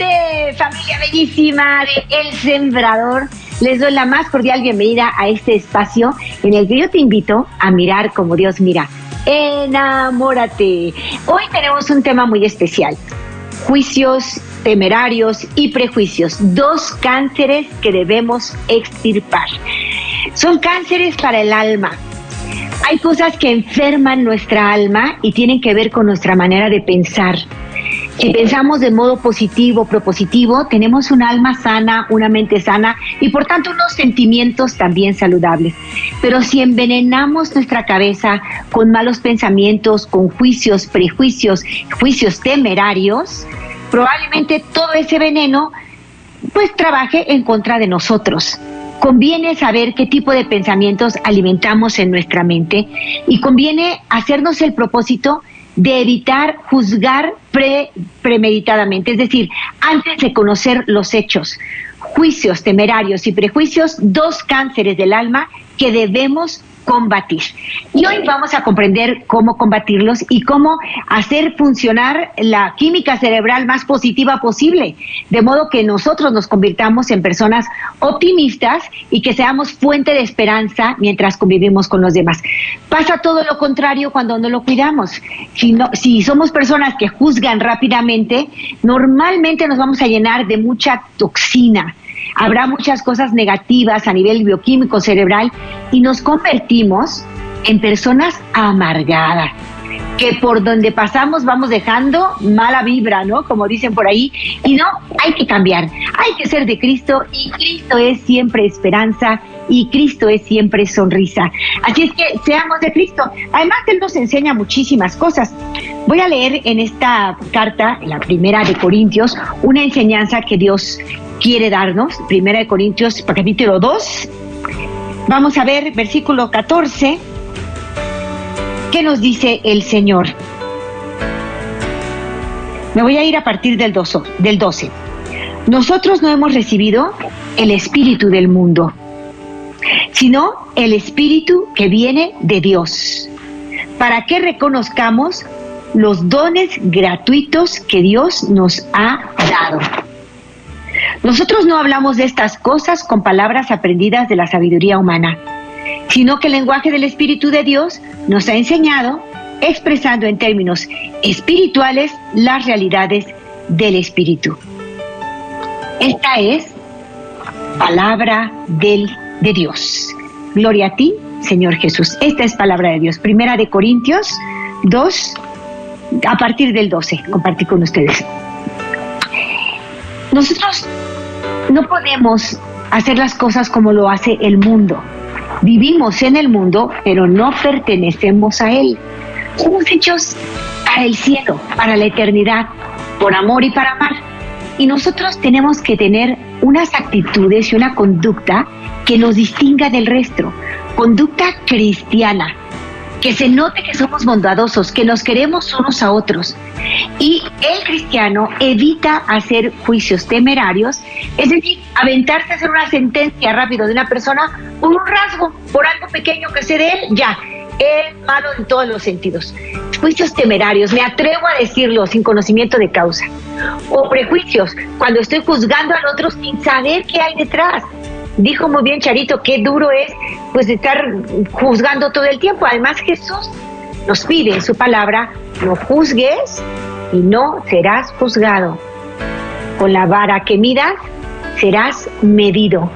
Enamórate, familia bellísima de El Sembrador. Les doy la más cordial bienvenida a este espacio en el que yo te invito a mirar como Dios mira. Enamórate. Hoy tenemos un tema muy especial. Juicios temerarios y prejuicios. Dos cánceres que debemos extirpar. Son cánceres para el alma. Hay cosas que enferman nuestra alma y tienen que ver con nuestra manera de pensar si pensamos de modo positivo, propositivo, tenemos un alma sana, una mente sana y por tanto unos sentimientos también saludables. Pero si envenenamos nuestra cabeza con malos pensamientos, con juicios, prejuicios, juicios temerarios, probablemente todo ese veneno pues trabaje en contra de nosotros. Conviene saber qué tipo de pensamientos alimentamos en nuestra mente y conviene hacernos el propósito de evitar juzgar pre, premeditadamente, es decir, antes de conocer los hechos. Juicios temerarios y prejuicios, dos cánceres del alma que debemos combatir. Y hoy vamos a comprender cómo combatirlos y cómo hacer funcionar la química cerebral más positiva posible, de modo que nosotros nos convirtamos en personas optimistas y que seamos fuente de esperanza mientras convivimos con los demás. Pasa todo lo contrario cuando no lo cuidamos. Si, si somos personas que juzgan rápidamente, normalmente nos vamos a llenar de mucha toxina habrá muchas cosas negativas a nivel bioquímico cerebral y nos convertimos en personas amargadas que por donde pasamos vamos dejando mala vibra, ¿no? Como dicen por ahí. Y no, hay que cambiar, hay que ser de Cristo y Cristo es siempre esperanza y Cristo es siempre sonrisa. Así es que seamos de Cristo. Además, Él nos enseña muchísimas cosas. Voy a leer en esta carta, la primera de Corintios, una enseñanza que Dios quiere darnos. Primera de Corintios, capítulo 2. Vamos a ver versículo 14 ¿Qué nos dice el Señor? Me voy a ir a partir del 12, del 12. Nosotros no hemos recibido el espíritu del mundo, sino el espíritu que viene de Dios, para que reconozcamos los dones gratuitos que Dios nos ha dado. Nosotros no hablamos de estas cosas con palabras aprendidas de la sabiduría humana sino que el lenguaje del Espíritu de Dios nos ha enseñado, expresando en términos espirituales las realidades del Espíritu. Esta es palabra del, de Dios. Gloria a ti, Señor Jesús. Esta es palabra de Dios. Primera de Corintios 2, a partir del 12, compartí con ustedes. Nosotros no podemos hacer las cosas como lo hace el mundo. Vivimos en el mundo, pero no pertenecemos a él. Somos hechos para el cielo, para la eternidad, por amor y para amar. Y nosotros tenemos que tener unas actitudes y una conducta que nos distinga del resto. Conducta cristiana, que se note que somos bondadosos, que nos queremos unos a otros. Y el cristiano evita hacer juicios temerarios, es decir, aventarse a hacer una sentencia rápido de una persona por un rasgo, por algo pequeño que se de él, ya, es malo en todos los sentidos. Juicios temerarios, me atrevo a decirlo sin conocimiento de causa. O prejuicios, cuando estoy juzgando al otro sin saber qué hay detrás dijo muy bien Charito, qué duro es pues estar juzgando todo el tiempo. Además Jesús nos pide en su palabra, no juzgues y no serás juzgado. Con la vara que miras, serás medido.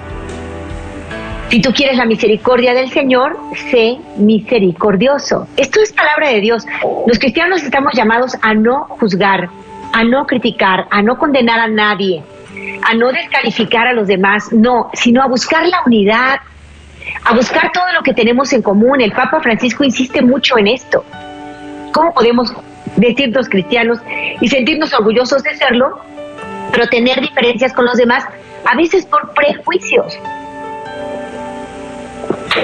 Si tú quieres la misericordia del Señor, sé misericordioso. Esto es palabra de Dios. Los cristianos estamos llamados a no juzgar, a no criticar, a no condenar a nadie a no descalificar a los demás, no, sino a buscar la unidad, a buscar todo lo que tenemos en común. El Papa Francisco insiste mucho en esto. ¿Cómo podemos decirnos cristianos y sentirnos orgullosos de serlo, pero tener diferencias con los demás, a veces por prejuicios?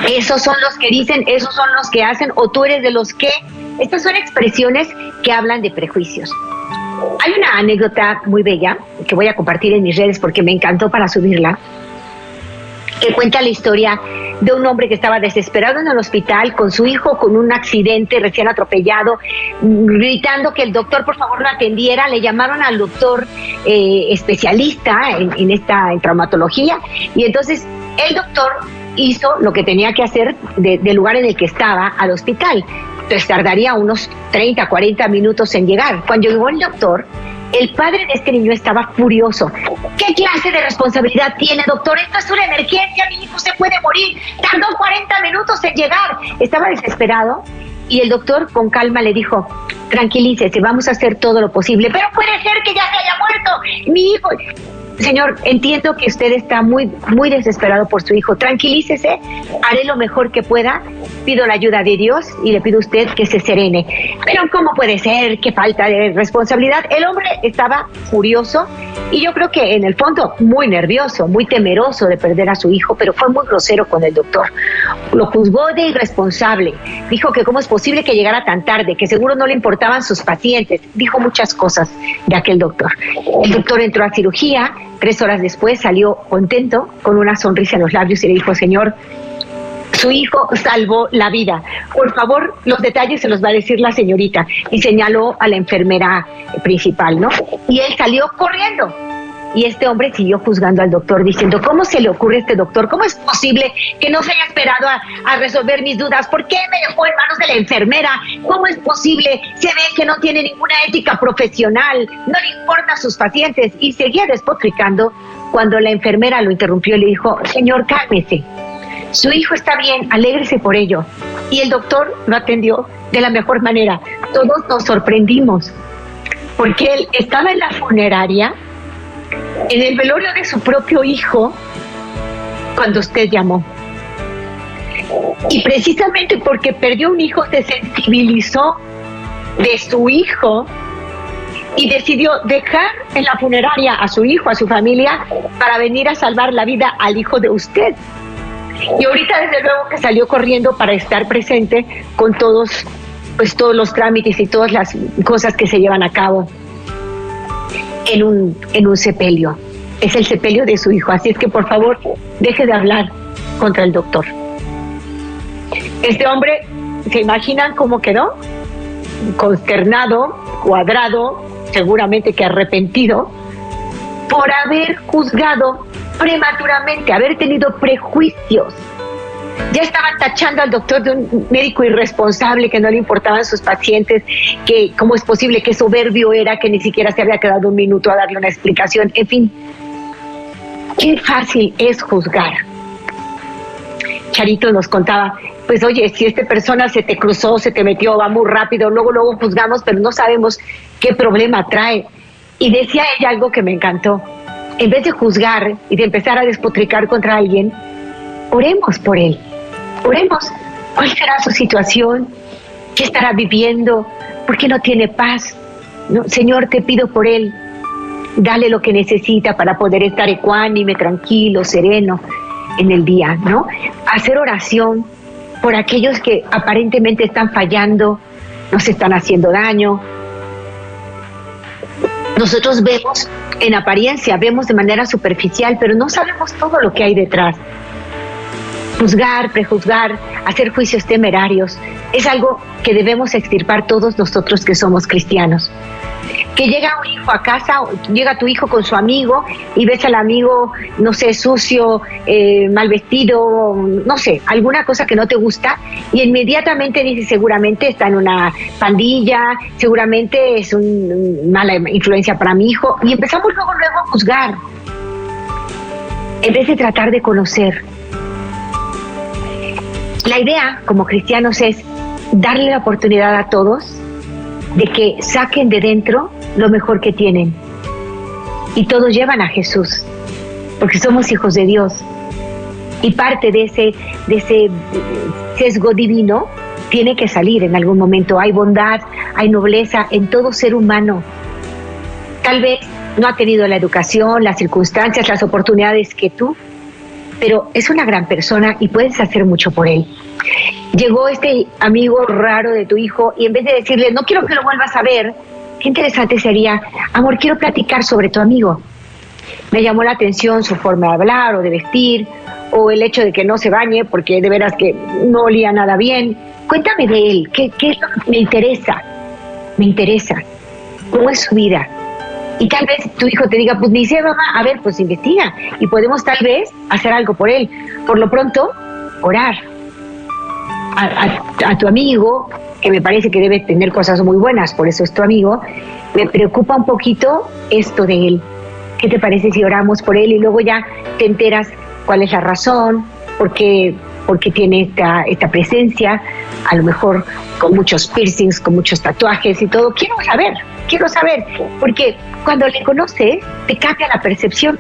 Esos son los que dicen, esos son los que hacen, o tú eres de los que. Estas son expresiones que hablan de prejuicios. Hay una anécdota muy bella que voy a compartir en mis redes porque me encantó para subirla, que cuenta la historia de un hombre que estaba desesperado en el hospital con su hijo con un accidente recién atropellado, gritando que el doctor por favor lo atendiera. Le llamaron al doctor eh, especialista en, esta traumatología y entonces el doctor hizo lo que tenía que hacer del lugar en el que estaba al hospital. Entonces tardaría unos 30, 40 minutos en llegar. Cuando llegó el doctor, el padre de este niño estaba furioso. ¿Qué clase de responsabilidad tiene, doctor? Esto es una emergencia, mi hijo se puede morir. Tardó 40 minutos en llegar. Estaba desesperado y el doctor con calma le dijo, tranquilícese, vamos a hacer todo lo posible, pero puede ser que ya se haya muerto. Mi hijo, Señor, entiendo que usted está muy, muy desesperado por su hijo. Tranquilícese, haré lo mejor que pueda. Pido la ayuda de Dios y le pido a usted que se serene. Pero ¿cómo puede ser? Qué falta de responsabilidad. El hombre estaba furioso y yo creo que en el fondo muy nervioso, muy temeroso de perder a su hijo, pero fue muy grosero con el doctor. Lo juzgó de irresponsable. Dijo que cómo es posible que llegara tan tarde, que seguro no le importaban sus pacientes. Dijo muchas cosas de aquel doctor. El doctor entró a cirugía, Tres horas después salió contento, con una sonrisa en los labios y le dijo, Señor, su hijo salvó la vida. Por favor, los detalles se los va a decir la señorita. Y señaló a la enfermera principal, ¿no? Y él salió corriendo. Y este hombre siguió juzgando al doctor diciendo, ¿cómo se le ocurre a este doctor? ¿Cómo es posible que no se haya esperado a, resolver mis dudas? ¿Por qué me dejó en manos de la enfermera? ¿Cómo es posible? Se ve que no tiene ninguna ética profesional, no le importa a sus pacientes. Y seguía despotricando cuando la enfermera lo interrumpió y le dijo, señor, cálmese. Su hijo está bien, alégrese por ello. Y el doctor lo atendió de la mejor manera. Todos nos sorprendimos porque él estaba en la funeraria en el velorio de su propio hijo cuando usted llamó. Y precisamente porque perdió un hijo se sensibilizó de su hijo y decidió dejar en la funeraria a su hijo, a su familia, para venir a salvar la vida al hijo de usted. Y ahorita desde luego que salió corriendo para estar presente con todos, pues todos los trámites y todas las cosas que se llevan a cabo en un, en un sepelio. Es el sepelio de su hijo. Así es que por favor, deje de hablar contra el doctor. Este hombre, ¿se imaginan cómo quedó? Consternado, cuadrado, seguramente que arrepentido, por haber juzgado prematuramente, haber tenido prejuicios ya estaban tachando al doctor de un médico irresponsable que no le importaban sus pacientes, que cómo es posible que soberbio era, que ni siquiera se había quedado un minuto a darle una explicación. En fin, qué fácil es juzgar. Charito nos contaba, pues oye, si esta persona se te cruzó, se te metió, va muy rápido, luego, luego juzgamos, pero no sabemos qué problema trae. Y decía ella algo que me encantó. En vez de juzgar y de empezar a despotricar contra alguien, oremos por él. Oremos. ¿Cuál será su situación? ¿Qué estará viviendo? ¿Por qué no tiene paz? ¿No? Señor, te pido por él. Dale lo que necesita para poder estar ecuánime, tranquilo, sereno en el día, ¿no? Hacer oración por aquellos que aparentemente están fallando, nos están haciendo daño. Nosotros vemos en apariencia, vemos de manera superficial, pero no sabemos todo lo que hay detrás juzgar, prejuzgar, hacer juicios temerarios, es algo que debemos extirpar todos nosotros que somos cristianos. Que llega un hijo a casa, llega tu hijo con su amigo y ves al amigo, no sé, sucio, eh, mal vestido, no sé, alguna cosa que no te gusta y inmediatamente dices seguramente está en una pandilla, seguramente es una mala influencia para mi hijo y empezamos luego, luego a juzgar. En vez de tratar de conocer la idea como cristianos es darle la oportunidad a todos de que saquen de dentro lo mejor que tienen. Y todos llevan a Jesús, porque somos hijos de Dios. Y parte de ese, de ese sesgo divino tiene que salir en algún momento. Hay bondad, hay nobleza en todo ser humano. Tal vez no ha tenido la educación, las circunstancias, las oportunidades que tú, pero es una gran persona y puedes hacer mucho por él. Llegó este amigo raro de tu hijo y en vez de decirle, no quiero que lo vuelvas a ver, qué interesante sería, amor, quiero platicar sobre tu amigo. Me llamó la atención su forma de hablar o de vestir, o el hecho de que no se bañe porque de veras que no olía nada bien. Cuéntame de él, ¿qué, me interesa? Me interesa. ¿Cómo es su vida? Y tal vez tu hijo te diga, pues me dice mamá, a ver, pues investiga y podemos tal vez hacer algo por él. Por lo pronto, orar a, tu amigo, que me parece que debe tener cosas muy buenas, por eso es tu amigo, me preocupa un poquito esto de él. ¿Qué te parece si oramos por él y luego ya te enteras cuál es la razón, por qué, tiene esta, esta presencia, a lo mejor con muchos piercings, con muchos tatuajes y todo? Quiero saber, quiero saber, porque cuando le conoces te cambia la percepción.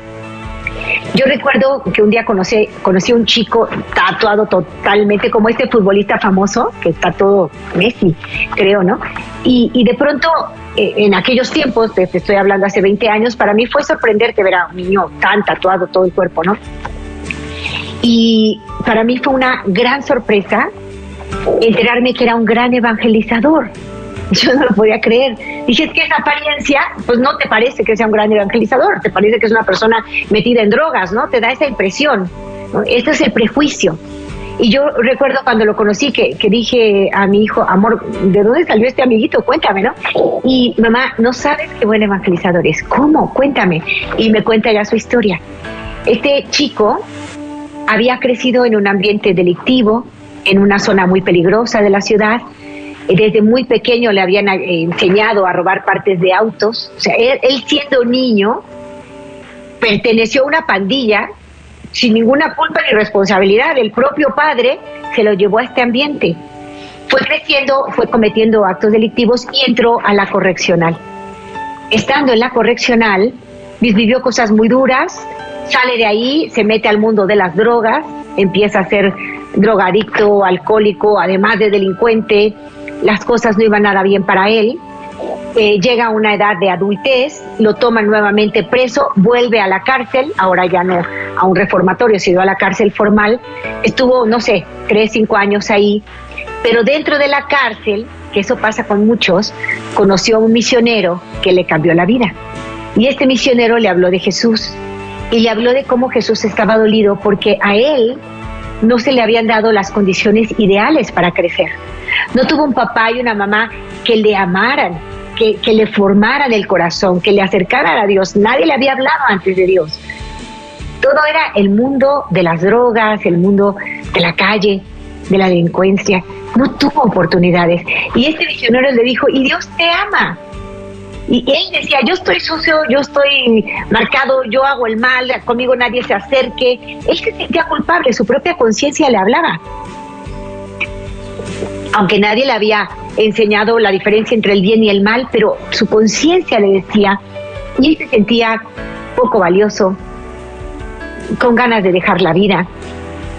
Yo recuerdo que un día conocí, conocí a un chico tatuado totalmente como este futbolista famoso, que está todo Messi, creo, ¿no? Y, de pronto, eh, en aquellos tiempos, te, estoy hablando hace 20 años, para mí fue sorprenderte ver a un niño tan tatuado todo el cuerpo, ¿no? Y para mí fue una gran sorpresa enterarme que era un gran evangelizador. Yo no lo podía creer. Dije, es que esa apariencia, pues no te parece que sea un gran evangelizador, te parece que es una persona metida en drogas, ¿no? Te da esa impresión. Este es el prejuicio. Y yo recuerdo cuando lo conocí que, que, dije a mi hijo, amor, ¿de dónde salió este amiguito? Cuéntame, ¿no? Y mamá, no sabes qué buen evangelizador es. ¿Cómo? Cuéntame. Y me cuenta ya su historia. Este chico había crecido en un ambiente delictivo, en una zona muy peligrosa de la ciudad, desde muy pequeño le habían eh, enseñado a robar partes de autos. O sea, él, siendo niño perteneció a una pandilla sin ninguna culpa ni responsabilidad. El propio padre se lo llevó a este ambiente. Fue creciendo, fue cometiendo actos delictivos y entró a la correccional. Estando en la correccional, vivió cosas muy duras, sale de ahí, se mete al mundo de las drogas, empieza a ser drogadicto, alcohólico, además de delincuente, las cosas no iban nada bien para él. Eh, llega a una edad de adultez, lo toman nuevamente preso, vuelve a la cárcel, ahora ya no a un reformatorio, sino a la cárcel formal. Estuvo, no sé, tres, cinco años ahí, pero dentro de la cárcel, que eso pasa con muchos, conoció a un misionero que le cambió la vida. Y este misionero le habló de Jesús y le habló de cómo Jesús estaba dolido porque a él no se le habían dado las condiciones ideales para crecer. No tuvo un papá y una mamá que le amaran, que, le formaran el corazón, que le acercaran a Dios. Nadie le había hablado antes de Dios. Todo era el mundo de las drogas, el mundo de la calle, de la delincuencia. No tuvo oportunidades. Y este misionero le dijo, y Dios te ama. Y él decía, yo estoy sucio, yo estoy marcado, yo hago el mal, conmigo nadie se acerque. Él se sentía culpable, su propia conciencia le hablaba. Aunque nadie le había enseñado la diferencia entre el bien y el mal, pero su conciencia le decía, y él se sentía poco valioso, con ganas de dejar la vida.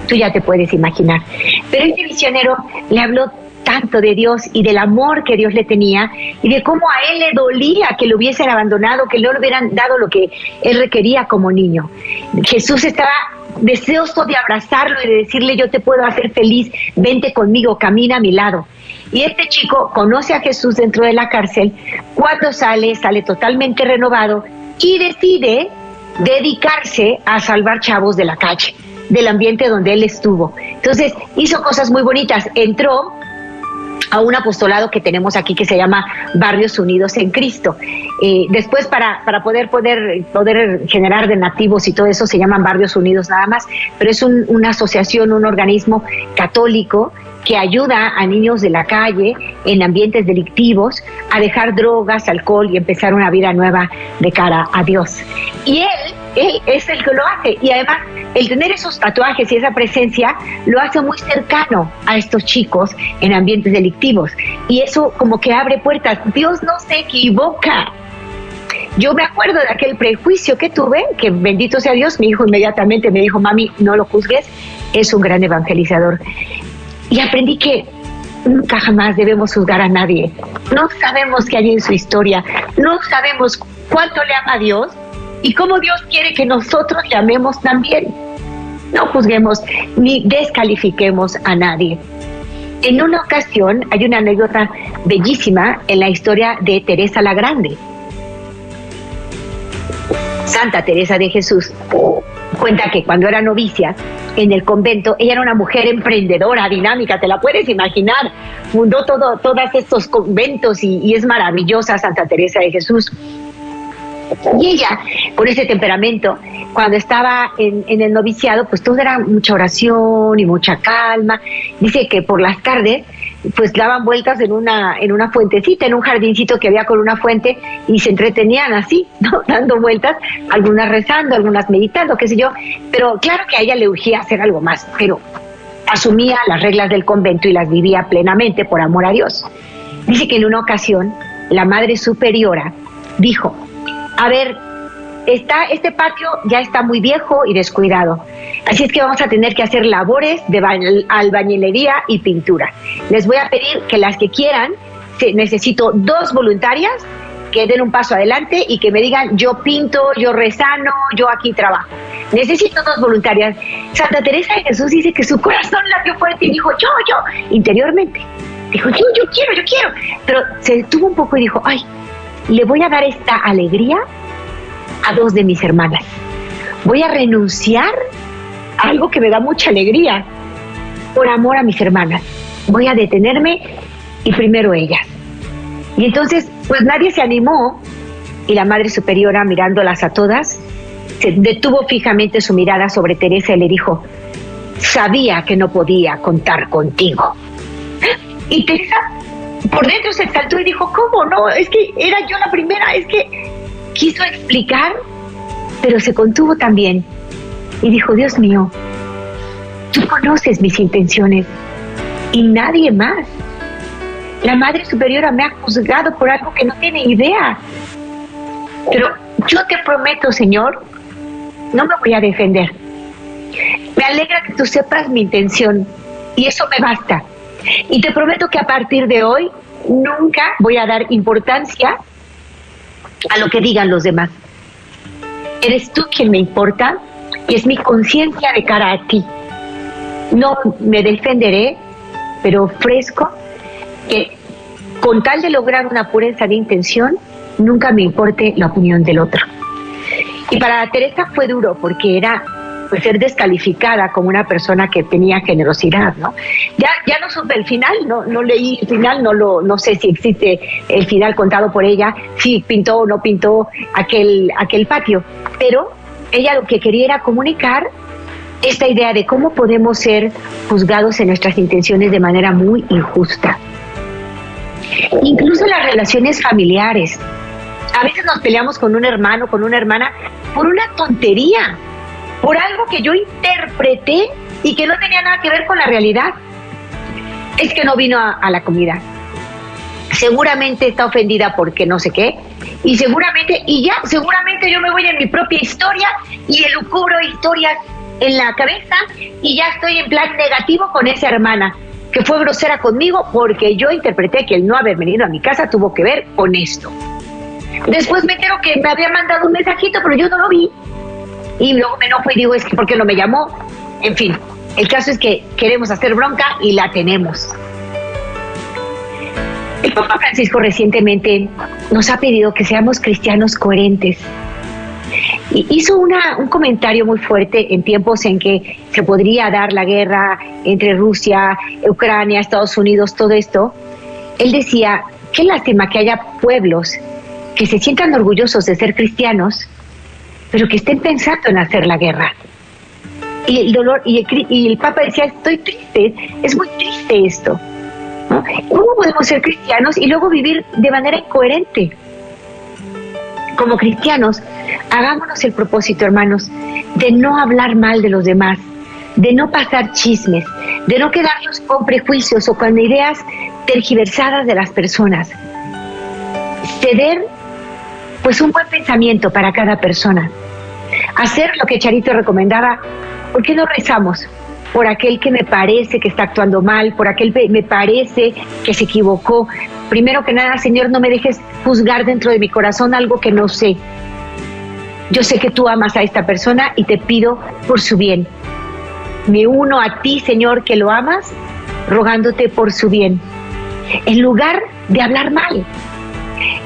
Tú ya te puedes imaginar. Pero este misionero le habló tanto de Dios y del amor que Dios le tenía y de cómo a él le dolía que lo hubiesen abandonado, que no le hubieran dado lo que él requería como niño. Jesús estaba deseoso de abrazarlo y de decirle yo te puedo hacer feliz, vente conmigo, camina a mi lado. Y este chico conoce a Jesús dentro de la cárcel, cuando sale, sale totalmente renovado y decide dedicarse a salvar chavos de la calle, del ambiente donde él estuvo. Entonces hizo cosas muy bonitas, entró a un apostolado que tenemos aquí que se llama Barrios Unidos en Cristo. Eh, después para, para poder, poder, poder generar de nativos y todo eso se llaman Barrios Unidos nada más, pero es una asociación, un organismo católico que ayuda a niños de la calle en ambientes delictivos a dejar drogas, alcohol y empezar una vida nueva de cara a Dios. Y él, él es el que lo hace. Y además, el tener esos tatuajes y esa presencia lo hace muy cercano a estos chicos en ambientes delictivos. Y eso como que abre puertas. Dios no se equivoca. Yo me acuerdo de aquel prejuicio que tuve, que bendito sea Dios, mi hijo inmediatamente me dijo, mami, no lo juzgues, es un gran evangelizador. Y aprendí que nunca jamás debemos juzgar a nadie. No sabemos qué hay en su historia, no sabemos cuánto le ama a Dios y cómo Dios quiere que nosotros le amemos también. No juzguemos ni descalifiquemos a nadie. En una ocasión hay una anécdota bellísima en la historia de Teresa la Grande. Santa Teresa de Jesús cuenta que cuando era novicia en el convento, ella era una mujer emprendedora, dinámica, te la puedes imaginar. Fundó todo, todos estos conventos y, y es maravillosa Santa Teresa de Jesús. Y ella, con ese temperamento, cuando estaba en, el noviciado, pues todo era mucha oración y mucha calma. Dice que por las tardes, pues daban vueltas en una, en una fuentecita, en un jardincito que había con una fuente, y se entretenían así. Dando vueltas, algunas rezando, algunas meditando, qué sé yo. Pero claro que a ella le urgía hacer algo más, pero asumía las reglas del convento y las vivía plenamente por amor a Dios. Dice que en una ocasión la Madre Superiora dijo, a ver, está, este patio ya está muy viejo y descuidado. Así es que vamos a tener que hacer labores de albañilería y pintura. Les voy a pedir que las que quieran, necesito dos voluntarias que den un paso adelante y que me digan yo pinto, yo rezano, yo aquí trabajo. Necesito dos voluntarias. Santa Teresa de Jesús dice que su corazón latió fuerte y dijo yo, yo, interiormente. Dijo yo, yo quiero, yo quiero. Pero se detuvo un poco y dijo, ay, le voy a dar esta alegría a dos de mis hermanas. Voy a renunciar a algo que me da mucha alegría por amor a mis hermanas. Voy a detenerme y primero ellas. Y entonces, pues nadie se animó y la Madre Superiora, mirándolas a todas, se detuvo fijamente su mirada sobre Teresa y le dijo, sabía que no podía contar contigo. Y Teresa por dentro se exaltó y dijo, ¿cómo no? Es que era yo la primera, es que quiso explicar, pero se contuvo también y dijo, Dios mío, tú conoces mis intenciones y nadie más. La Madre Superiora me ha juzgado por algo que no tiene idea. Pero yo te prometo, Señor, no me voy a defender. Me alegra que tú sepas mi intención y eso me basta. Y te prometo que a partir de hoy nunca voy a dar importancia a lo que digan los demás. Eres tú quien me importa y es mi conciencia de cara a ti. No me defenderé, pero ofrezco que con tal de lograr una pureza de intención, nunca me importe la opinión del otro. Y para Teresa fue duro porque era pues, ser descalificada como una persona que tenía generosidad, ¿no? Ya, ya no supe el final, no, no leí el final, no lo, no sé si existe el final contado por ella, si pintó o no pintó aquel, aquel patio, pero ella lo que quería era comunicar esta idea de cómo podemos ser juzgados en nuestras intenciones de manera muy injusta. Incluso las relaciones familiares. A veces nos peleamos con un hermano, con una hermana, por una tontería por algo que yo interpreté y que no tenía nada que ver con la realidad. Es que no vino a, la comida. Seguramente está ofendida porque no sé qué. Y seguramente, y ya, seguramente yo me voy en mi propia historia y elucubro historias en la cabeza y ya estoy en plan negativo con esa hermana que fue grosera conmigo porque yo interpreté que el no haber venido a mi casa tuvo que ver con esto. Después me entero que me había mandado un mensajito, pero yo no lo vi y luego me enojo y digo, es que ¿por qué no me llamó? En fin, el caso es que queremos hacer bronca y la tenemos. El Papa Francisco recientemente nos ha pedido que seamos cristianos coherentes. Y hizo una, un comentario muy fuerte en tiempos en que se podría dar la guerra entre Rusia, Ucrania, Estados Unidos, todo esto. Él decía, qué lástima que haya pueblos que se sientan orgullosos de ser cristianos, pero que estén pensando en hacer la guerra. Y el dolor, y el, Papa decía, estoy triste, es muy triste esto. ¿Cómo podemos ser cristianos y luego vivir de manera incoherente? Como cristianos, hagámonos el propósito, hermanos, de no hablar mal de los demás, de no pasar chismes, de no quedarnos con prejuicios o con ideas tergiversadas de las personas. Ceder pues un buen pensamiento para cada persona. Hacer lo que Charito recomendaba, ¿por qué no rezamos? por aquel que me parece que está actuando mal, por aquel que me parece que se equivocó. Primero que nada, Señor, no me dejes juzgar dentro de mi corazón algo que no sé. Yo sé que tú amas a esta persona y te pido por su bien. Me uno a ti, Señor, que lo amas, rogándote por su bien. En lugar de hablar mal.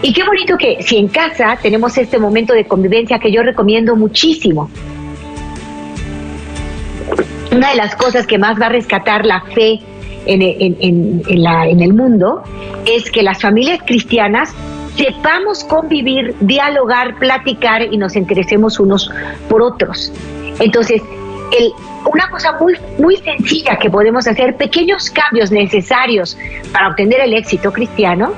Y qué bonito que si en casa tenemos este momento de convivencia que yo recomiendo muchísimo, una de las cosas que más va a rescatar la fe en, el mundo es que las familias cristianas sepamos convivir, dialogar, platicar y nos interesemos unos por otros. Entonces, una cosa muy, muy sencilla que podemos hacer, pequeños cambios necesarios para obtener el éxito cristiano,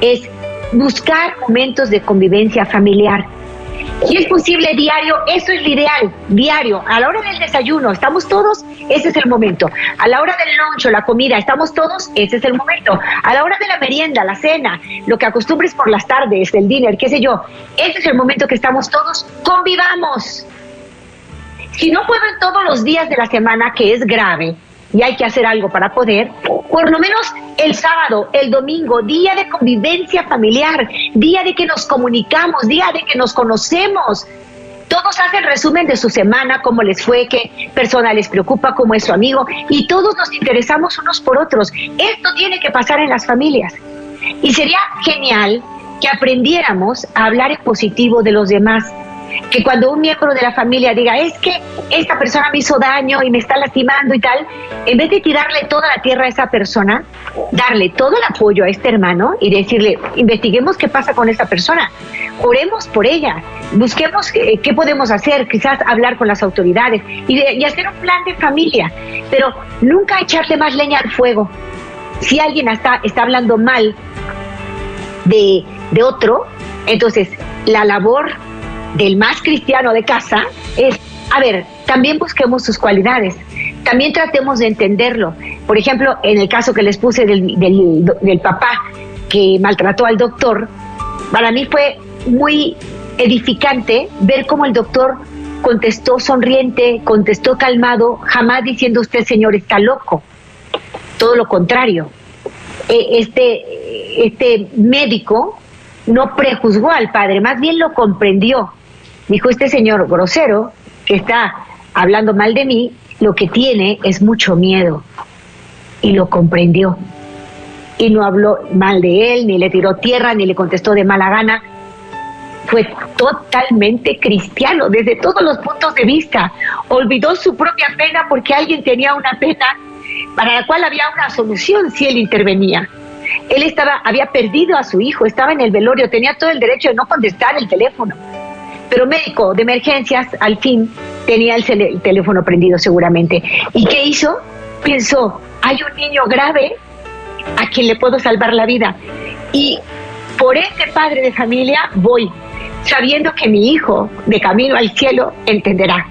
es buscar momentos de convivencia familiar si es posible diario, eso es lo ideal, diario. A la hora del desayuno, ¿estamos todos? Ese es el momento. A la hora del lunch la comida, ¿estamos todos? Ese es el momento. A la hora de la merienda, la cena, lo que acostumbres por las tardes, el dinner, qué sé yo, ese es el momento que estamos todos, convivamos. Si no puedo todos los días de la semana, que es grave, y hay que hacer algo para poder, por lo menos el sábado, el domingo, día de convivencia familiar, día de que nos comunicamos, día de que nos conocemos. Todos hacen resumen de su semana, cómo les fue, qué persona les preocupa, cómo es su amigo, y todos nos interesamos unos por otros. Esto tiene que pasar en las familias. Y sería genial que aprendiéramos a hablar en positivo de los demás, que cuando un miembro de la familia diga, es que esta persona me hizo daño y me está lastimando y tal, en vez de tirarle toda la tierra a esa persona, darle todo el apoyo a este hermano y decirle, investiguemos qué pasa con esta persona, oremos por ella, busquemos qué, podemos hacer, quizás hablar con las autoridades y, hacer un plan de familia, pero nunca echarle más leña al fuego. Si alguien está, está hablando mal de, de otro, entonces la labor del más cristiano de casa es, a ver, también busquemos sus cualidades, también tratemos de entenderlo. Por ejemplo, en el caso que les puse del, del, papá que maltrató al doctor, para mí fue muy edificante ver cómo el doctor contestó sonriente, contestó calmado, jamás diciendo usted, señor, está loco. Todo lo contrario. E, este, este médico no prejuzgó al padre, más bien lo comprendió Dijo, este señor grosero que está hablando mal de mí, lo que tiene es mucho miedo. Y lo comprendió. Y no habló mal de él, ni le tiró tierra, ni le contestó de mala gana. Fue totalmente cristiano desde todos los puntos de vista. Olvidó su propia pena porque alguien tenía una pena para la cual había una solución si él intervenía. Él estaba, había perdido a su hijo, estaba en el velorio, tenía todo el derecho de no contestar el teléfono pero médico de emergencias al fin tenía el, teléfono prendido seguramente. ¿Y qué hizo? Pensó, hay un niño grave a quien le puedo salvar la vida. Y por ese padre de familia voy, sabiendo que mi hijo, de camino al cielo, entenderá.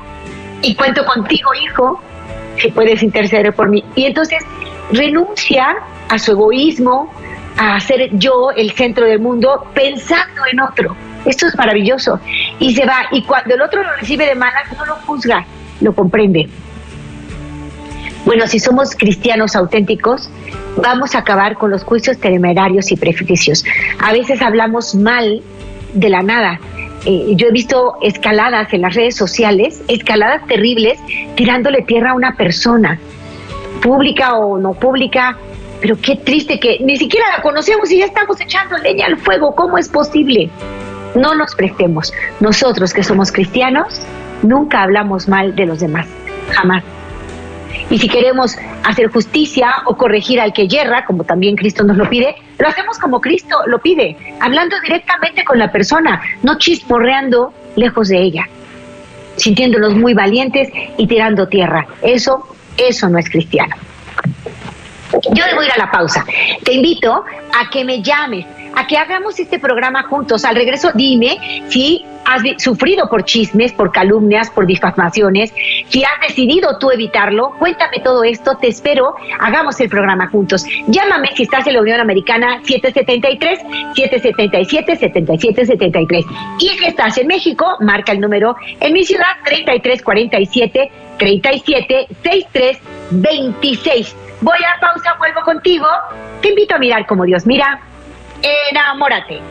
Y cuento contigo, hijo, si puedes interceder por mí. Y entonces renuncia a su egoísmo, a ser yo el centro del mundo, pensando en otro. Esto es maravilloso. Y se va. Y cuando el otro lo recibe de malas, no lo juzga, lo comprende. Bueno, si somos cristianos auténticos, vamos a acabar con los juicios temerarios y prejuicios. A veces hablamos mal de la nada. Eh, yo he visto escaladas en las redes sociales, escaladas terribles, tirándole tierra a una persona, pública o no pública, pero qué triste que ni siquiera la conocemos y ya estamos echando leña al fuego. ¿Cómo es posible? No nos prestemos. Nosotros que somos cristianos, nunca hablamos mal de los demás, jamás. Y si queremos hacer justicia o corregir al que yerra, como también Cristo nos lo pide, lo hacemos como Cristo lo pide, hablando directamente con la persona, no chismorreando lejos de ella, sintiéndonos muy valientes y tirando tierra. Eso, eso no es cristiano. Yo debo ir a la pausa. Te invito a que me llames a que hagamos este programa juntos. Al regreso, dime si has sufrido por chismes, por calumnias, por difamaciones, si has decidido tú evitarlo, cuéntame todo esto, te espero, hagamos el programa juntos. Llámame si estás en la Unión Americana 773-777-7773. Y si estás en México, marca el número en mi ciudad 3347 37 63 26. Voy a pausa, vuelvo contigo. Te invito a mirar como Dios mira. Enamórate.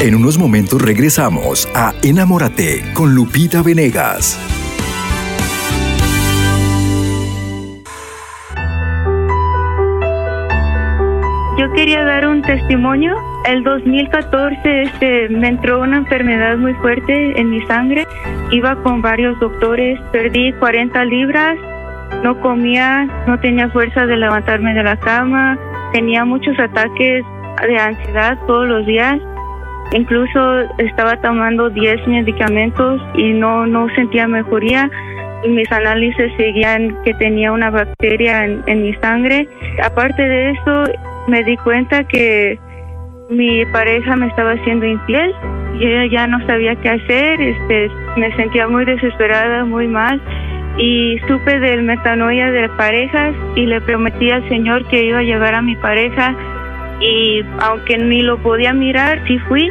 En unos momentos regresamos a Enamórate con Lupita Venegas. Yo quería dar un testimonio. El 2014 este, me entró una enfermedad muy fuerte en mi sangre. Iba con varios doctores, perdí 40 libras, no comía, no tenía fuerza de levantarme de la cama, tenía muchos ataques de ansiedad todos los días. Incluso estaba tomando 10 medicamentos y no, no sentía mejoría mis análisis seguían que tenía una bacteria en, en, mi sangre. Aparte de eso, me di cuenta que mi pareja me estaba haciendo infiel. Yo ya no sabía qué hacer, este, me sentía muy desesperada, muy mal y supe del metanoia de parejas y le prometí al Señor que iba a llevar a mi pareja y aunque ni lo podía mirar, sí fui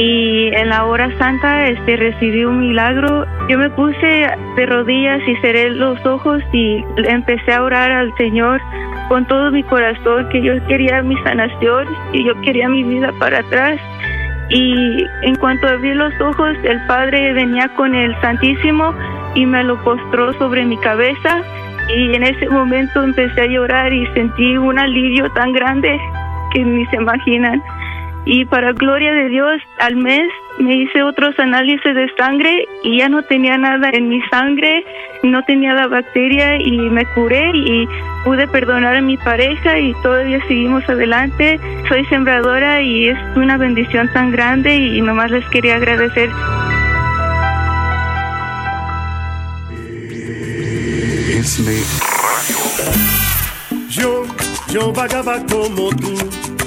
y en la hora santa este recibí un milagro. Yo me puse de rodillas y cerré los ojos y empecé a orar al Señor con todo mi corazón que yo quería mi sanación y yo quería mi vida para atrás. Y en cuanto abrí los ojos, el Padre venía con el Santísimo y me lo postró sobre mi cabeza y en ese momento empecé a llorar y sentí un alivio tan grande que ni se imaginan y para gloria de Dios al mes me hice otros análisis de sangre y ya no tenía nada en mi sangre, no tenía la bacteria y me curé y pude perdonar a mi pareja y todavía seguimos adelante. Soy sembradora y es una bendición tan grande y nomás les quería agradecer. Yo, yo vagaba como tú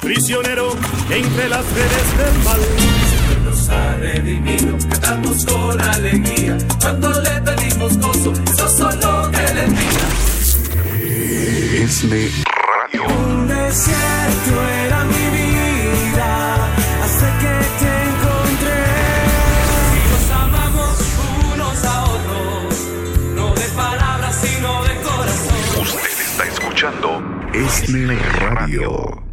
prisionero entre las redes del mal. Señor nos ha redimido, cantamos con alegría, cuando le pedimos gozo, eso solo que le diga. Es mi radio. Un desierto era mi vida, hasta que te encontré. Y nos amamos unos a otros, no de palabras, sino de corazón. Usted está escuchando Es mi radio.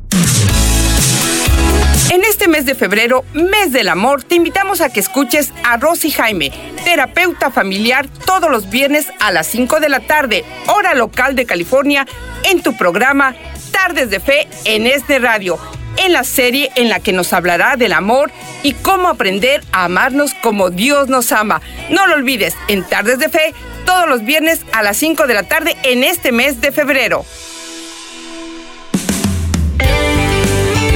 En este mes de febrero, mes del amor, te invitamos a que escuches a Rosy Jaime, terapeuta familiar, todos los viernes a las 5 de la tarde, hora local de California, en tu programa Tardes de Fe en este radio, en la serie en la que nos hablará del amor y cómo aprender a amarnos como Dios nos ama. No lo olvides, en Tardes de Fe, todos los viernes a las 5 de la tarde en este mes de febrero.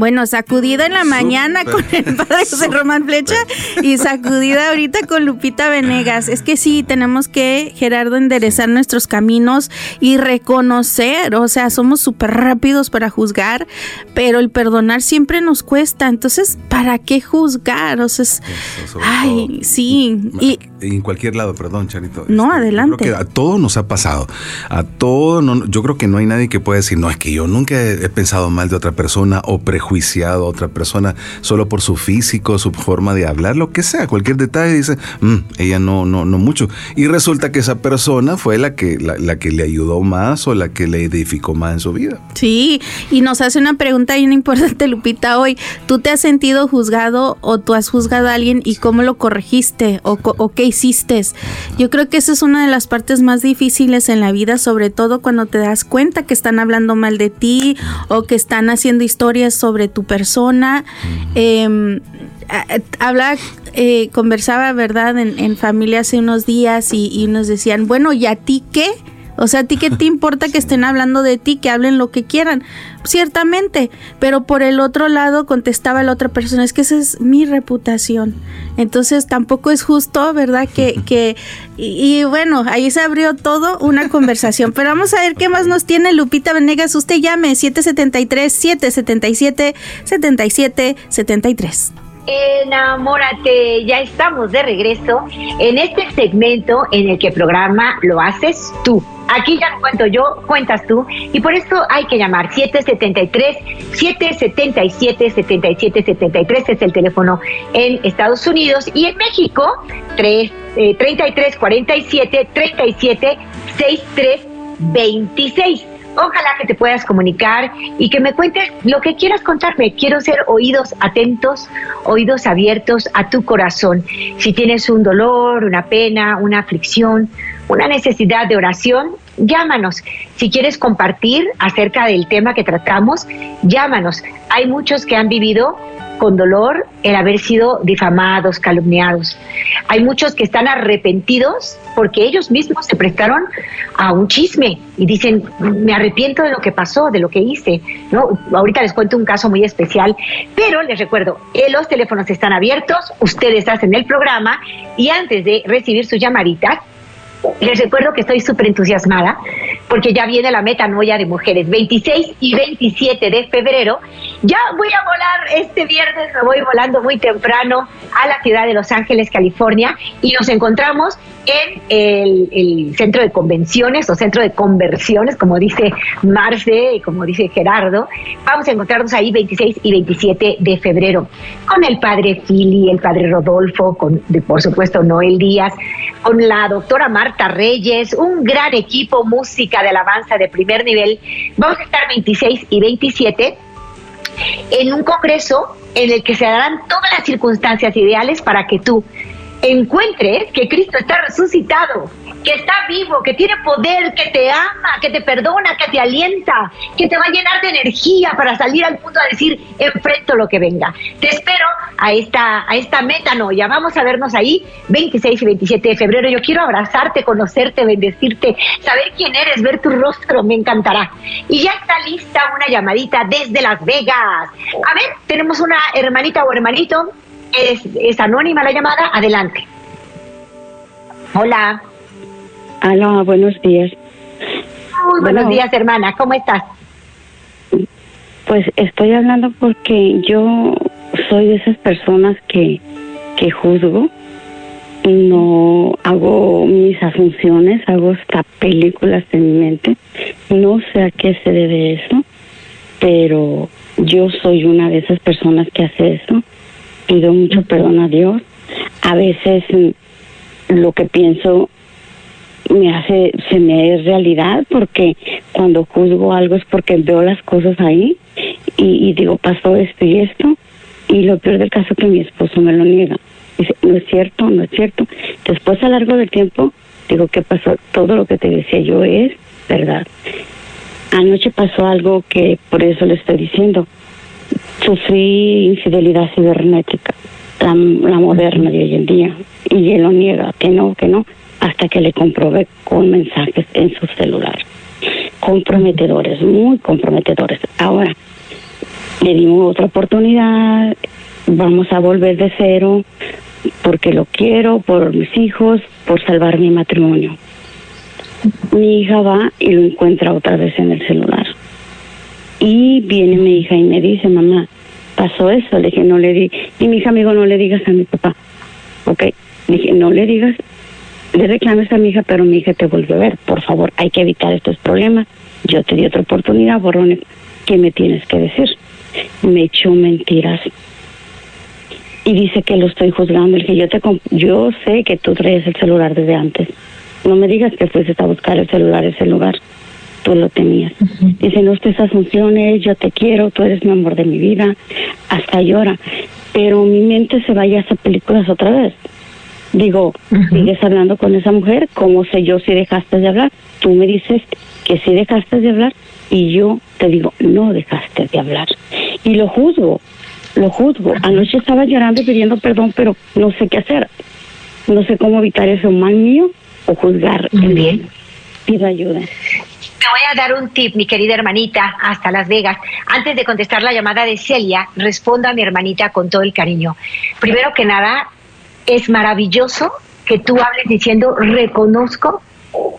Bueno, sacudida en la mañana con el padre José Román Flecha y sacudida ahorita con Lupita Venegas. Es que sí, tenemos que, Gerardo, enderezar nuestros caminos y reconocer, o sea, somos súper rápidos para juzgar, pero el perdonar siempre nos cuesta. Entonces, ¿para qué juzgar? O sea, es, ay, sí. Y, en cualquier lado, perdón, Charito. No, Este, adelante. Creo que a todos nos ha pasado. A todos, no, yo creo que no hay nadie que pueda decir, no, es que yo nunca he, he pensado mal de otra persona o prejuiciado a otra persona solo por su físico, su forma de hablar, lo que sea, cualquier detalle dice, "Mm, ella no, no, no mucho. Y resulta que esa persona fue la que, la, la que le ayudó más o la que le edificó más en su vida. Sí, y nos hace una pregunta bien importante, Lupita, hoy. ¿Tú te has sentido juzgado o tú has juzgado a alguien y cómo lo corregiste o, co- o qué hiciste? Yo creo que esa es una de las partes más difíciles en la vida, sobre todo cuando te das cuenta que están hablando mal de ti o que están haciendo historias sobre tu persona. Eh, a- a- habla, eh, conversaba, ¿verdad?, en, en familia hace unos días y, y nos decían, bueno, ¿y a ti qué? O sea, ¿a ti qué te importa que estén hablando de ti, que hablen lo que quieran? Ciertamente, pero por el otro lado contestaba la otra persona, es que esa es mi reputación. Entonces tampoco es justo, ¿verdad? Que, que y, y bueno, ahí se abrió todo una conversación. Pero vamos a ver qué más nos tiene Lupita Venegas. Usted llame 773-777-7773. Enamórate, ya estamos de regreso en este segmento en el que programa lo haces tú. Aquí ya lo cuento yo, cuentas tú, y por eso hay que llamar 773-777-7773 es el teléfono en Estados Unidos y en México 3, eh, 33 47 37 63 26. Ojalá que te puedas comunicar y que me cuentes lo que quieras contarme. Quiero ser oídos atentos, oídos abiertos a tu corazón. Si tienes un dolor, una pena, una aflicción, una necesidad de oración, llámanos. Si quieres compartir acerca del tema que tratamos, llámanos. Hay muchos que han vivido con dolor el haber sido difamados, calumniados. Hay muchos que están arrepentidos porque ellos mismos se prestaron a un chisme y dicen, me arrepiento de lo que pasó, de lo que hice. ¿no? Ahorita les cuento un caso muy especial, pero les recuerdo, eh, los teléfonos están abiertos, ustedes hacen el programa y antes de recibir sus llamaditas, les recuerdo que estoy súper entusiasmada porque ya viene la metanoia de mujeres, 26 y 27 de febrero. Ya voy a volar este viernes, me voy volando muy temprano a la ciudad de Los Ángeles, California, y nos encontramos en el, el centro de convenciones o centro de conversiones, como dice Marce y como dice Gerardo. Vamos a encontrarnos ahí 26 y 27 de febrero con el padre Fili, el padre Rodolfo, con de- por supuesto Noel Díaz, con la doctora Marta Reyes, un gran equipo música de alabanza de primer nivel. Vamos a estar 26 y 27 en un congreso en el que se darán todas las circunstancias ideales para que tú encuentres que Cristo está resucitado, que está vivo, que tiene poder, que te ama, que te perdona, que te alienta, que te va a llenar de energía para salir al mundo a decir, enfrento lo que venga. Te espero a esta, a esta metanoia. Vamos a vernos ahí 26 y 27 de febrero. Yo quiero abrazarte, conocerte, bendecirte, saber quién eres, ver tu rostro, me encantará. Y ya está lista una llamadita desde Las Vegas. A ver, tenemos una hermanita o hermanito. Es, es anónima la llamada. Adelante. Hola. Aló, buenos días. Muy buenos Bueno. días, hermana. ¿Cómo estás? Pues estoy hablando porque yo soy de esas personas que, que juzgo, no hago mis asunciones, hago hasta películas en mi mente. No sé a qué se debe eso, pero yo soy una de esas personas que hace eso. Pido mucho perdón a Dios. A veces mm, lo que pienso me hace, se me es realidad porque cuando juzgo algo es porque veo las cosas ahí y, y digo, pasó esto y esto y lo peor del caso es que mi esposo me lo niega. Dice, no es cierto, no es cierto. Después a lo largo del tiempo digo, ¿qué pasó? Todo lo que te decía yo es verdad. Anoche pasó algo que por eso le estoy diciendo. Sufrí infidelidad cibernética, la, la moderna de hoy en día, y él lo niega, que no, que no, hasta que le comprobé con mensajes en su celular. Comprometedores, muy comprometedores. Ahora, le dimos otra oportunidad, vamos a volver de cero, porque lo quiero, por mis hijos, por salvar mi matrimonio. Mi hija va y lo encuentra otra vez en el celular. Y viene mi hija y me dice, mamá, pasó eso. Le dije, no le di. Y mi hija, amigo, no le digas a mi papá. Ok. Le dije, no le digas, le reclames a mi hija, pero mi hija te vuelve a ver. Por favor, hay que evitar estos problemas. Yo te di otra oportunidad, borrón. ¿Qué me tienes que decir? Me echó mentiras. Y dice que lo estoy juzgando. Le dije, yo, te yo sé que tú traes el celular desde antes. No me digas que fuiste a buscar el celular en ese lugar. Tú lo tenías. Dice, no estés asunciones, yo te quiero, tú eres mi amor de mi vida. Hasta llora. Pero mi mente se vaya a hacer películas otra vez. Digo, sigues hablando con esa mujer, ¿cómo sé yo si dejaste de hablar? Tú me dices que sí dejaste de hablar y yo te digo, no dejaste de hablar. Y lo juzgo, lo juzgo. Anoche estaba llorando y pidiendo perdón, pero no sé qué hacer. No sé cómo evitar ese mal mío o juzgar el bien. Pido ayuda. Te voy a dar un tip, mi querida hermanita, hasta Las Vegas. Antes de contestar la llamada de Celia, respondo a mi hermanita con todo el cariño. Primero que nada, es maravilloso que tú hables diciendo, reconozco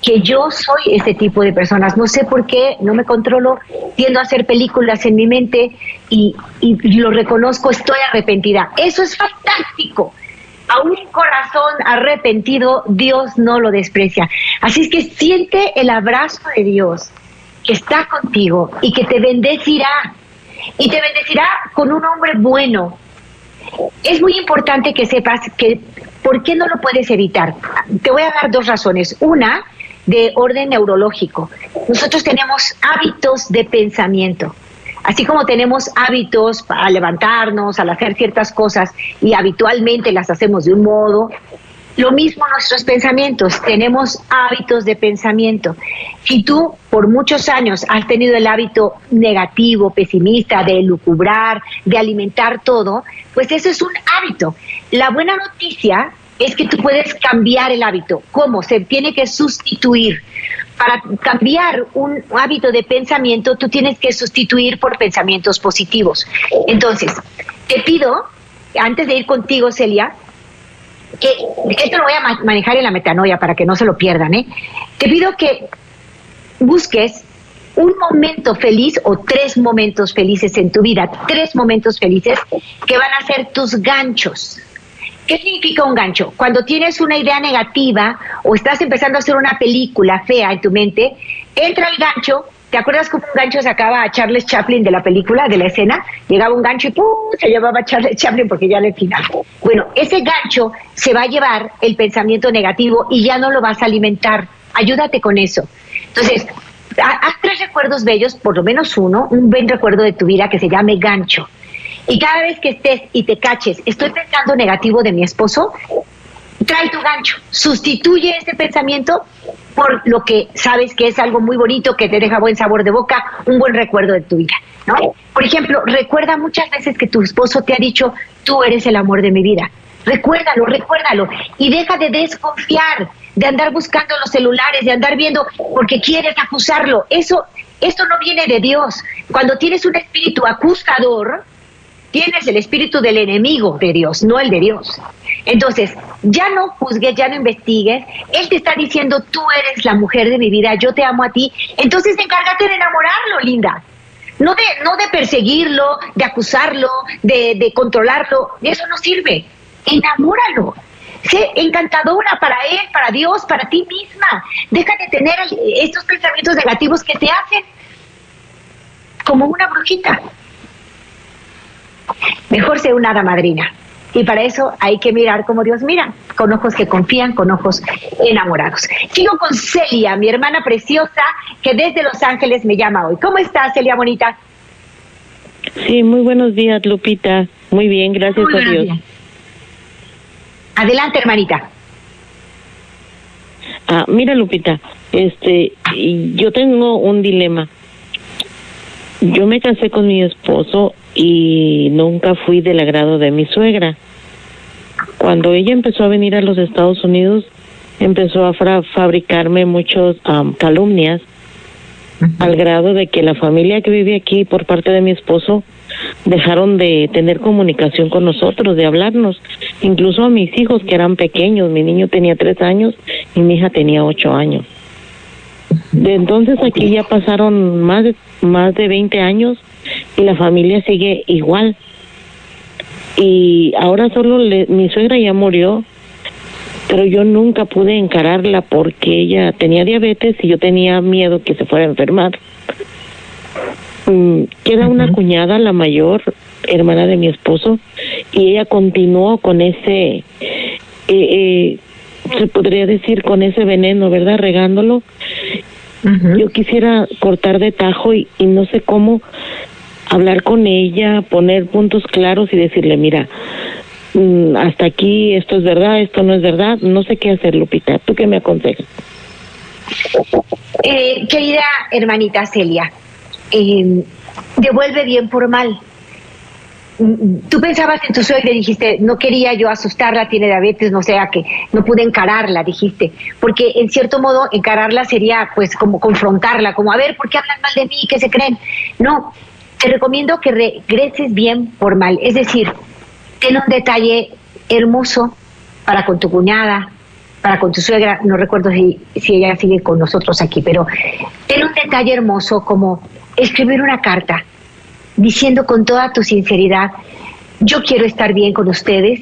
que yo soy ese tipo de personas. No sé por qué, no me controlo, tiendo a hacer películas en mi mente y, y lo reconozco, estoy arrepentida. Eso es fantástico. A un corazón arrepentido, Dios no lo desprecia. Así es que siente el abrazo de Dios que está contigo y que te bendecirá. Y te bendecirá con un hombre bueno. Es muy importante que sepas que ¿por qué no lo puedes evitar? Te voy a dar dos razones. Una, de orden neurológico. Nosotros tenemos hábitos de pensamiento. Así como tenemos hábitos para levantarnos, al hacer ciertas cosas y habitualmente las hacemos de un modo, lo mismo nuestros pensamientos, tenemos hábitos de pensamiento. Si tú por muchos años has tenido el hábito negativo, pesimista, de lucubrar, de alimentar todo, pues eso es un hábito. La buena noticia es que tú puedes cambiar el hábito. ¿Cómo? Se tiene que sustituir. Para cambiar un hábito de pensamiento, tú tienes que sustituir por pensamientos positivos. Entonces, te pido, antes de ir contigo, Celia, que esto lo voy a manejar en la metanoia para que no se lo pierdan, ¿eh? Te pido que busques un momento feliz o tres momentos felices en tu vida, tres momentos felices que van a ser tus ganchos. ¿Qué significa un gancho? Cuando tienes una idea negativa o estás empezando a hacer una película fea en tu mente, entra el gancho. ¿Te acuerdas cómo un gancho sacaba a Charles Chaplin de la película, de la escena? Llegaba un gancho y ¡pum! se llevaba a Charles Chaplin porque ya le final. Bueno, ese gancho se va a llevar el pensamiento negativo y ya no lo vas a alimentar. Ayúdate con eso. Entonces, haz tres recuerdos bellos, por lo menos uno, un buen recuerdo de tu vida que se llame gancho. Y cada vez que estés y te caches, estoy pensando negativo de mi esposo, trae tu gancho, sustituye ese pensamiento por lo que sabes que es algo muy bonito, que te deja buen sabor de boca, un buen recuerdo de tu vida, ¿no? Por ejemplo, recuerda muchas veces que tu esposo te ha dicho, tú eres el amor de mi vida. Recuérdalo, recuérdalo y deja de desconfiar, de andar buscando los celulares, de andar viendo porque quieres acusarlo. Eso, esto no viene de Dios. Cuando tienes un espíritu acusador, tienes el espíritu del enemigo de Dios, no el de Dios. Entonces, ya no juzgues, ya no investigues. Él te está diciendo, tú eres la mujer de mi vida, yo te amo a ti. Entonces, encárgate de enamorarlo, linda. No de, no de perseguirlo, de acusarlo, de, de controlarlo. Eso no sirve. Enamóralo. Sé encantadora para él, para Dios, para ti misma. Deja de tener estos pensamientos negativos que te hacen como una brujita. Mejor sea una hada madrina. Y para eso hay que mirar como Dios mira, con ojos que confían, con ojos enamorados. Sigo con Celia, mi hermana preciosa, que desde Los Ángeles me llama hoy. ¿Cómo estás, Celia Bonita? Sí, muy buenos días, Lupita. Muy bien, gracias Muy a Dios. días. Adelante, hermanita. Ah, mira, Lupita, este, yo tengo un dilema. Yo me casé con mi esposo y nunca fui del agrado de mi suegra. Cuando ella empezó a venir a los Estados Unidos, empezó a fabricarme muchas calumnias, al grado de que la familia que vive aquí por parte de mi esposo dejaron de tener comunicación con nosotros, de hablarnos, incluso a mis hijos que eran pequeños. Mi niño tenía tres años y mi hija tenía ocho años. De entonces aquí ya pasaron más de, más de 20 años la familia sigue igual. Y ahora solo le- mi suegra ya murió, pero yo nunca pude encararla porque ella tenía diabetes y yo tenía miedo que se fuera a enfermar. Mm, que era una cuñada, la mayor, hermana de mi esposo, y ella continuó con ese, eh, eh, se podría decir, con ese veneno, ¿verdad? Regándolo. Yo quisiera cortar de tajo y, y no sé cómo hablar con ella, poner puntos claros y decirle, mira, mm, hasta aquí esto es verdad, esto no es verdad, no sé qué hacer, Lupita. ¿Tú qué me aconsejas? Eh, querida hermanita Celia, eh, devuelve bien por mal. Mm, Tú pensabas en tu suegra y dijiste, no quería yo asustarla, tiene diabetes, no sea que no pude encararla, dijiste, porque en cierto modo encararla sería pues como confrontarla, como a ver, ¿por qué hablan mal de mí? ¿Qué se creen? No, te recomiendo que regreses bien por mal, es decir, ten un detalle hermoso para con tu cuñada, para con tu suegra, no recuerdo si, si ella sigue con nosotros aquí, pero era un detalle hermoso como escribir una carta diciendo con toda tu sinceridad, yo quiero estar bien con ustedes,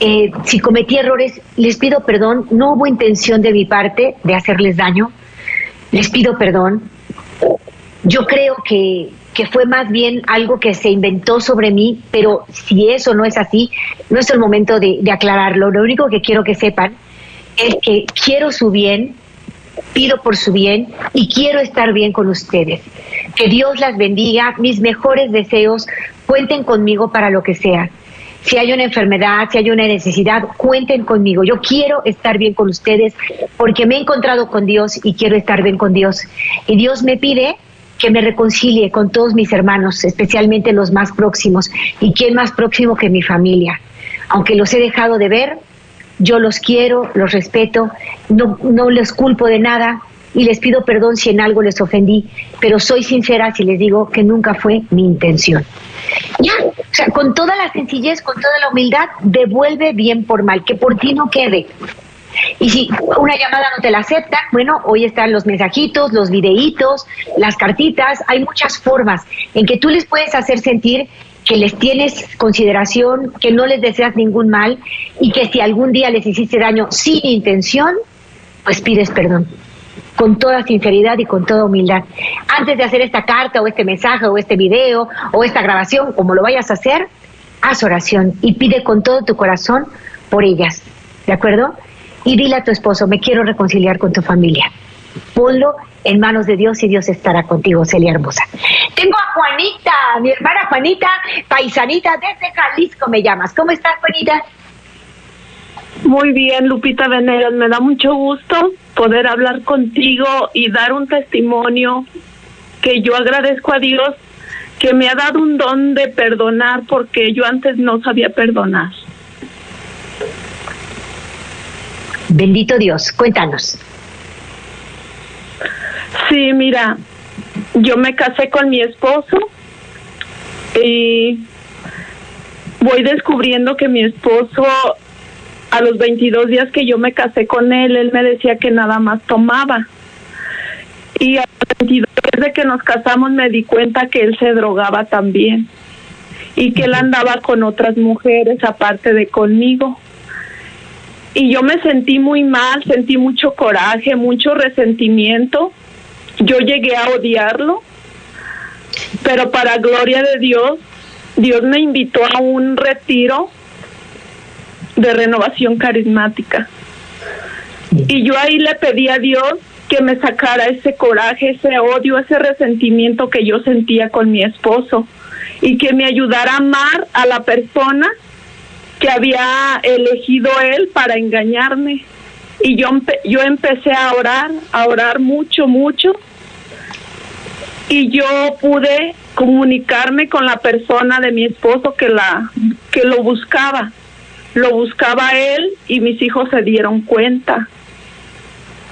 eh, si cometí errores, les pido perdón, no hubo intención de mi parte de hacerles daño, les pido perdón. Yo creo que, que fue más bien algo que se inventó sobre mí, pero si eso no es así, no es el momento de, de aclararlo. Lo único que quiero que sepan es que quiero su bien, pido por su bien y quiero estar bien con ustedes. Que Dios las bendiga, mis mejores deseos, cuenten conmigo para lo que sea. Si hay una enfermedad, si hay una necesidad, cuenten conmigo. Yo quiero estar bien con ustedes porque me he encontrado con Dios y quiero estar bien con Dios. Y Dios me pide que me reconcilie con todos mis hermanos, especialmente los más próximos. ¿Y quién más próximo que mi familia? Aunque los he dejado de ver, yo los quiero, los respeto, no, no les culpo de nada y les pido perdón si en algo les ofendí, pero soy sincera si les digo que nunca fue mi intención. Ya, o sea, con toda la sencillez, con toda la humildad, devuelve bien por mal, que por ti no quede. Y si una llamada no te la acepta, bueno, hoy están los mensajitos, los videitos, las cartitas, hay muchas formas en que tú les puedes hacer sentir que les tienes consideración, que no les deseas ningún mal y que si algún día les hiciste daño sin intención, pues pides perdón con toda sinceridad y con toda humildad. Antes de hacer esta carta o este mensaje o este video o esta grabación, como lo vayas a hacer, haz oración y pide con todo tu corazón por ellas, ¿de acuerdo? Y dile a tu esposo, me quiero reconciliar con tu familia. Ponlo en manos de Dios y Dios estará contigo, Celia Hermosa. Tengo a Juanita, mi hermana Juanita, paisanita desde Jalisco me llamas. ¿Cómo estás, Juanita? Muy bien, Lupita Venegas, me da mucho gusto poder hablar contigo y dar un testimonio que yo agradezco a Dios que me ha dado un don de perdonar porque yo antes no sabía perdonar. Bendito Dios, cuéntanos. Sí, mira, yo me casé con mi esposo y voy descubriendo que mi esposo a los 22 días que yo me casé con él, él me decía que nada más tomaba. Y a los 22 días de que nos casamos me di cuenta que él se drogaba también y que él andaba con otras mujeres aparte de conmigo. Y yo me sentí muy mal, sentí mucho coraje, mucho resentimiento. Yo llegué a odiarlo, pero para gloria de Dios, Dios me invitó a un retiro de renovación carismática. Y yo ahí le pedí a Dios que me sacara ese coraje, ese odio, ese resentimiento que yo sentía con mi esposo y que me ayudara a amar a la persona que había elegido él para engañarme. Y yo, yo empecé a orar, a orar mucho, mucho. Y yo pude comunicarme con la persona de mi esposo que, la, que lo buscaba lo buscaba él y mis hijos se dieron cuenta.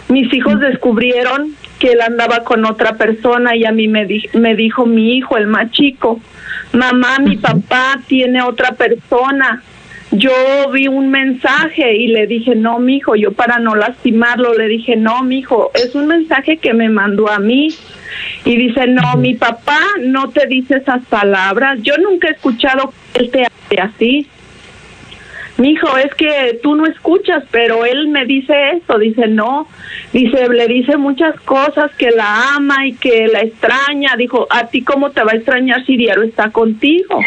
Mis hijos descubrieron que él andaba con otra persona y a mí me, me dijo mi hijo, el más chico, mamá, mi papá tiene otra persona. Yo vi un mensaje y le dije, no, mi hijo, yo para no lastimarlo le dije, no, mi hijo, es un mensaje que me mandó a mí. Y dice, no, mi papá no te dice esas palabras. Yo nunca he escuchado que él te hable así mi hijo, es que tú no escuchas, pero él me dice esto, dice no, dice, le dice muchas cosas, que la ama y que la extraña, dijo, a ti cómo te va a extrañar si diario está contigo.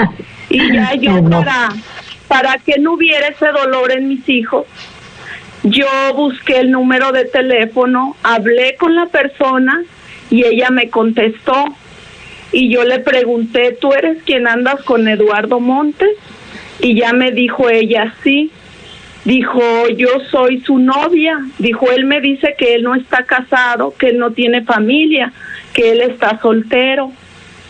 y ya yo para, para que no hubiera ese dolor en mis hijos, yo busqué el número de teléfono, hablé con la persona y ella me contestó. Y yo le pregunté, ¿tú eres quien andas con Eduardo Montes? Y ya me dijo ella, sí. Dijo, yo soy su novia. Dijo, él me dice que él no está casado, que él no tiene familia, que él está soltero.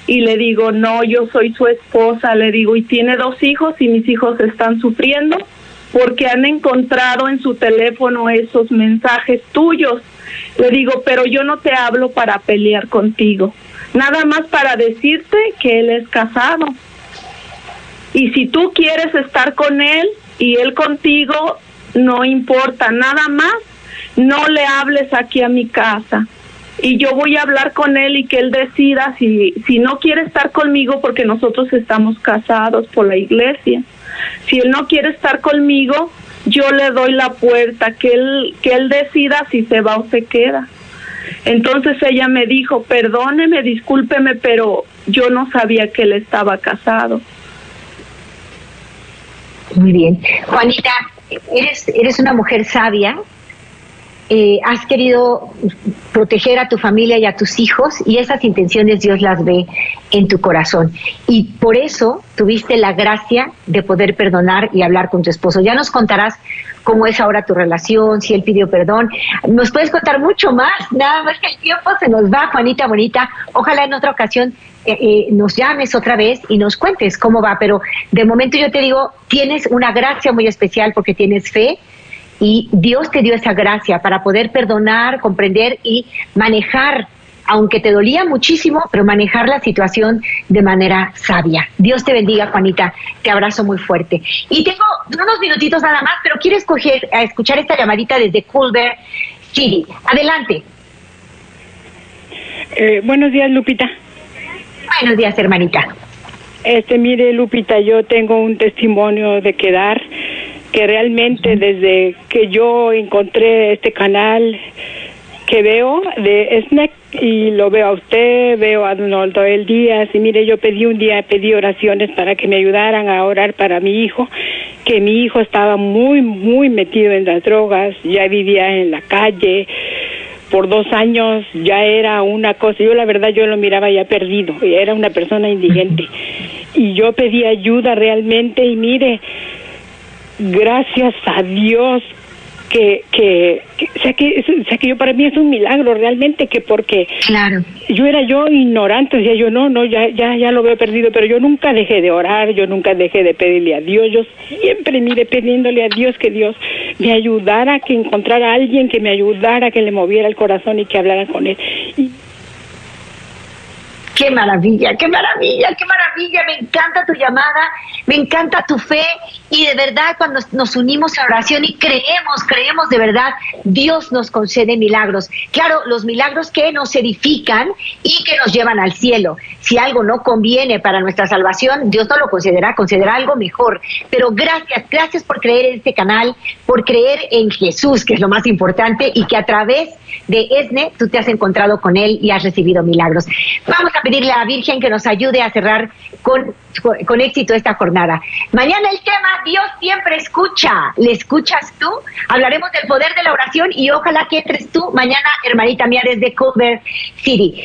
Y le digo, no, yo soy su esposa. Le digo, y tiene dos hijos y mis hijos están sufriendo porque han encontrado en su teléfono esos mensajes tuyos. Le digo, pero yo no te hablo para pelear contigo, nada más para decirte que él es casado y si tú quieres estar con él y él contigo, no importa, nada más no le hables aquí a mi casa. Y yo voy a hablar con él y que él decida si, si no quiere estar conmigo porque nosotros estamos casados por la iglesia. Si él no quiere estar conmigo, yo le doy la puerta, que él, que él decida si se va o se queda. Entonces ella me dijo, perdóneme, discúlpeme, pero yo no sabía que él estaba casado. Muy bien. Juanita, eres, eres una mujer sabia, eh, has querido proteger a tu familia y a tus hijos y esas intenciones Dios las ve en tu corazón. Y por eso tuviste la gracia de poder perdonar y hablar con tu esposo. Ya nos contarás cómo es ahora tu relación, si él pidió perdón. Nos puedes contar mucho más, nada más que el tiempo se nos va, Juanita Bonita. Ojalá en otra ocasión eh, eh, nos llames otra vez y nos cuentes cómo va, pero de momento yo te digo, tienes una gracia muy especial porque tienes fe y Dios te dio esa gracia para poder perdonar, comprender y manejar, aunque te dolía muchísimo, pero manejar la situación de manera sabia. Dios te bendiga, Juanita. Te abrazo muy fuerte. Y tengo unos minutitos nada más, pero quiero escoger, a escuchar esta llamadita desde Culver City. Adelante. Eh, buenos días, Lupita. Buenos días, hermanita. Este, mire, Lupita, yo tengo un testimonio de quedar que realmente desde que yo encontré este canal que veo de SNEC y lo veo a usted, veo a Don el Díaz y mire, yo pedí un día, pedí oraciones para que me ayudaran a orar para mi hijo, que mi hijo estaba muy, muy metido en las drogas, ya vivía en la calle, por dos años ya era una cosa, yo la verdad yo lo miraba ya perdido, era una persona indigente y yo pedí ayuda realmente y mire, gracias a Dios que, que, que, o sea que, o sea que yo para mí es un milagro realmente que porque claro. yo era yo ignorante, decía yo no, no, ya, ya, ya lo veo perdido, pero yo nunca dejé de orar, yo nunca dejé de pedirle a Dios, yo siempre mire pidiéndole a Dios que Dios me ayudara, que encontrara a alguien que me ayudara, que le moviera el corazón y que hablara con él. Y Qué maravilla, qué maravilla, qué maravilla. Me encanta tu llamada, me encanta tu fe y de verdad cuando nos unimos a oración y creemos, creemos de verdad, Dios nos concede milagros. Claro, los milagros que nos edifican y que nos llevan al cielo. Si algo no conviene para nuestra salvación, Dios no lo concederá, concederá algo mejor. Pero gracias, gracias por creer en este canal, por creer en Jesús, que es lo más importante, y que a través de ESNE tú te has encontrado con Él y has recibido milagros. Vamos a pedirle a la Virgen que nos ayude a cerrar con, con éxito esta jornada. Mañana el tema Dios siempre escucha. ¿Le escuchas tú? Hablaremos del poder de la oración y ojalá que entres tú mañana, hermanita mía, desde Culver City.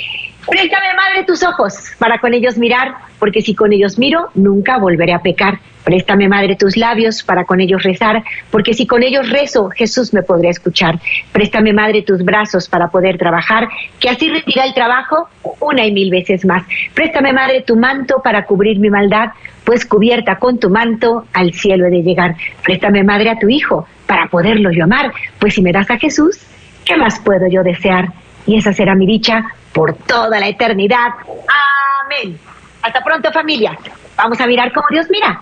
Préstame, Madre, tus ojos para con ellos mirar, porque si con ellos miro, nunca volveré a pecar. Préstame, Madre, tus labios para con ellos rezar, porque si con ellos rezo, Jesús me podrá escuchar. Préstame, Madre, tus brazos para poder trabajar, que así retira el trabajo una y mil veces más. Préstame, Madre, tu manto para cubrir mi maldad, pues cubierta con tu manto al cielo he de llegar. Préstame, Madre, a tu Hijo para poderlo yo amar, pues si me das a Jesús, ¿qué más puedo yo desear? Y esa será mi dicha por toda la eternidad. Amén. Hasta pronto familia. Vamos a mirar cómo Dios mira.